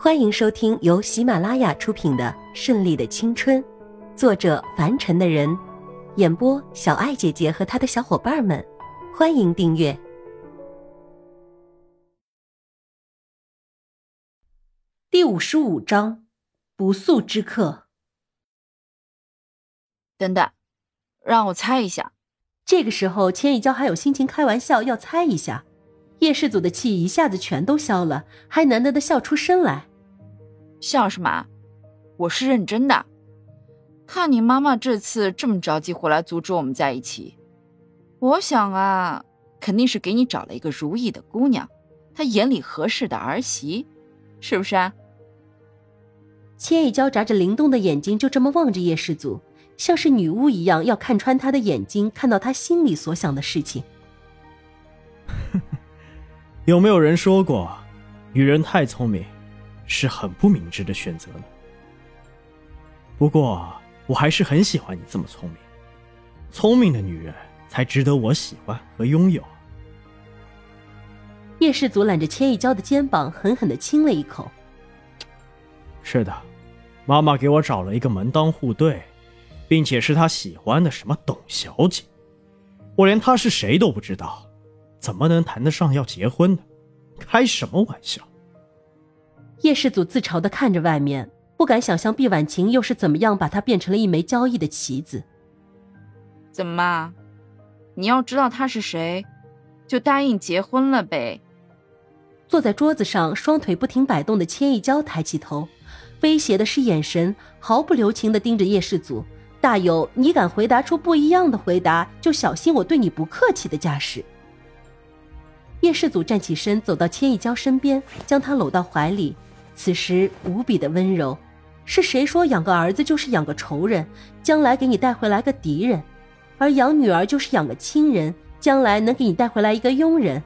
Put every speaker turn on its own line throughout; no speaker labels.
欢迎收听由喜马拉雅出品的《顺利的青春》，作者凡尘的人，演播小爱姐姐和她的小伙伴们。欢迎订阅第五十五章：不速之客。
等等，让我猜一下。
这个时候，千一娇还有心情开玩笑，要猜一下。叶氏祖的气一下子全都消了，还难得的笑出声来。
笑什么？我是认真的。看你妈妈这次这么着急回来阻止我们在一起，我想啊，肯定是给你找了一个如意的姑娘，她眼里合适的儿媳，是不是啊？
千一娇眨着灵动的眼睛，就这么望着叶氏祖，像是女巫一样，要看穿他的眼睛，看到他心里所想的事情。
有没有人说过，女人太聪明？是很不明智的选择呢。不过，我还是很喜欢你这么聪明。聪明的女人才值得我喜欢和拥有。
叶氏祖揽着千一娇的肩膀，狠狠的亲了一口。
是的，妈妈给我找了一个门当户对，并且是她喜欢的什么董小姐。我连她是谁都不知道，怎么能谈得上要结婚呢？开什么玩笑！
叶世祖自嘲的看着外面，不敢想象毕婉晴又是怎么样把他变成了一枚交易的棋子。
怎么，你要知道他是谁，就答应结婚了呗？
坐在桌子上，双腿不停摆动的千一娇抬起头，威胁的是眼神，毫不留情的盯着叶世祖，大有你敢回答出不一样的回答，就小心我对你不客气的架势。叶世祖站起身，走到千一娇身边，将她搂到怀里。此时无比的温柔，是谁说养个儿子就是养个仇人，将来给你带回来个敌人，而养女儿就是养个亲人，将来能给你带回来一个佣人。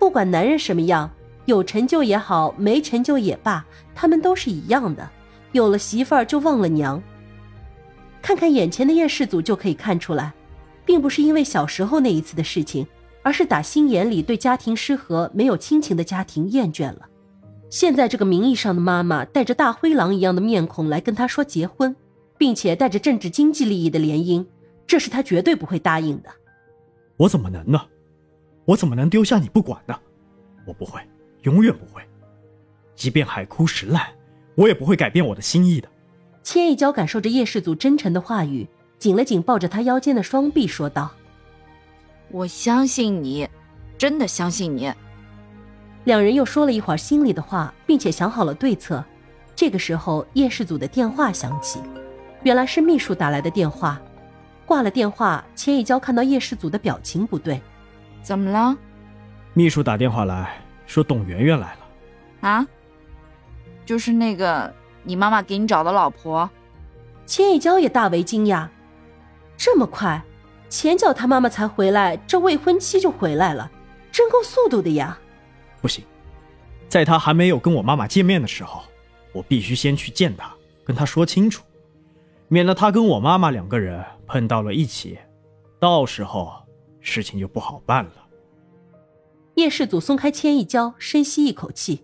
不管男人什么样，有成就也好，没成就也罢，他们都是一样的，有了媳妇儿就忘了娘。看看眼前的叶世祖就可以看出来，并不是因为小时候那一次的事情，而是打心眼里对家庭失和、没有亲情的家庭厌倦了。现在这个名义上的妈妈带着大灰狼一样的面孔来跟他说结婚，并且带着政治经济利益的联姻，这是他绝对不会答应的。
我怎么能呢？我怎么能丢下你不管呢？我不会，永远不会。即便海枯石烂，我也不会改变我的心意的。
千一娇感受着叶氏祖真诚的话语，紧了紧抱着他腰间的双臂，说道：“
我相信你，真的相信你。”
两人又说了一会儿心里的话，并且想好了对策。这个时候，叶氏祖的电话响起，原来是秘书打来的电话。挂了电话，千一娇看到叶世祖的表情不对，
怎么了？
秘书打电话来说董媛媛来了。
啊？就是那个你妈妈给你找的老婆？
千一娇也大为惊讶，这么快？前脚他妈妈才回来，这未婚妻就回来了，真够速度的呀！
不行，在他还没有跟我妈妈见面的时候，我必须先去见他，跟他说清楚，免得他跟我妈妈两个人碰到了一起，到时候事情就不好办了。
叶世祖松开千一娇，深吸一口气：“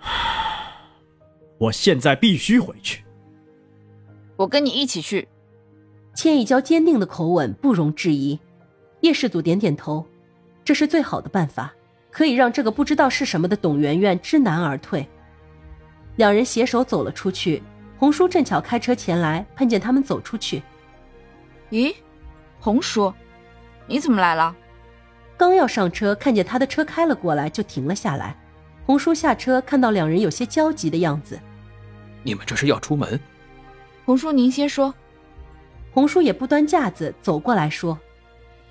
我现在必须回去。”
我跟你一起去。
千一娇坚定的口吻不容置疑。叶世祖点点头：“这是最好的办法。”可以让这个不知道是什么的董媛媛知难而退。两人携手走了出去。红叔正巧开车前来，碰见他们走出去。
咦，红叔，你怎么来了？
刚要上车，看见他的车开了过来，就停了下来。红叔下车，看到两人有些焦急的样子。
你们这是要出门？
红叔，您先说。
红叔也不端架子，走过来说：“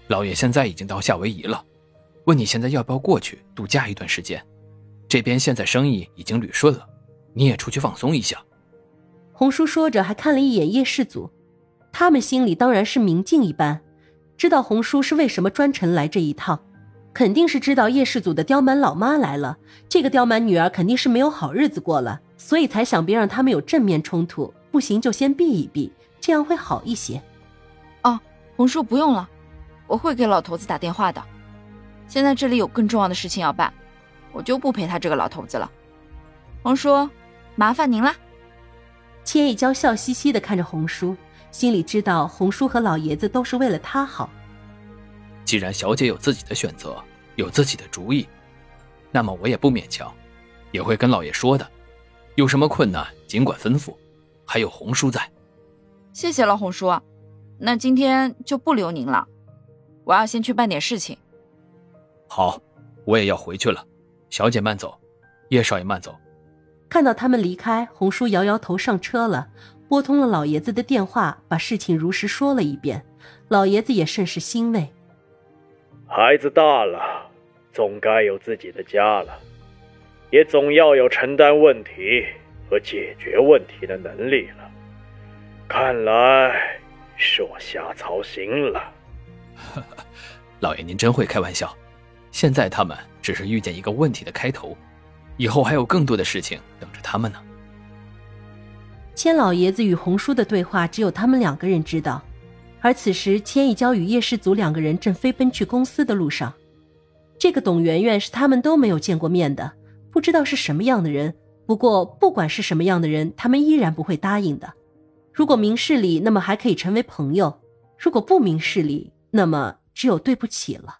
老爷现在已经到夏威夷了。”问你现在要不要过去度假一段时间？这边现在生意已经捋顺了，你也出去放松一下。
红叔说着，还看了一眼叶氏祖，他们心里当然是明镜一般，知道红叔是为什么专程来这一趟，肯定是知道叶氏祖的刁蛮老妈来了，这个刁蛮女儿肯定是没有好日子过了，所以才想别让他们有正面冲突，不行就先避一避，这样会好一些。
哦，红叔不用了，我会给老头子打电话的。现在这里有更重要的事情要办，我就不陪他这个老头子了。红叔，麻烦您了。
千一娇笑嘻嘻的看着红叔，心里知道红叔和老爷子都是为了他好。
既然小姐有自己的选择，有自己的主意，那么我也不勉强，也会跟老爷说的。有什么困难尽管吩咐，还有红叔在。
谢谢了，红叔。那今天就不留您了，我要先去办点事情。
好，我也要回去了。小姐慢走，叶少爷慢走。
看到他们离开，红叔摇摇头，上车了，拨通了老爷子的电话，把事情如实说了一遍。老爷子也甚是欣慰。
孩子大了，总该有自己的家了，也总要有承担问题和解决问题的能力了。看来是我瞎操心了。
老爷，您真会开玩笑。现在他们只是遇见一个问题的开头，以后还有更多的事情等着他们呢。
千老爷子与红叔的对话，只有他们两个人知道。而此时，千一娇与叶世祖两个人正飞奔去公司的路上。这个董媛媛是他们都没有见过面的，不知道是什么样的人。不过，不管是什么样的人，他们依然不会答应的。如果明事理，那么还可以成为朋友；如果不明事理，那么只有对不起了。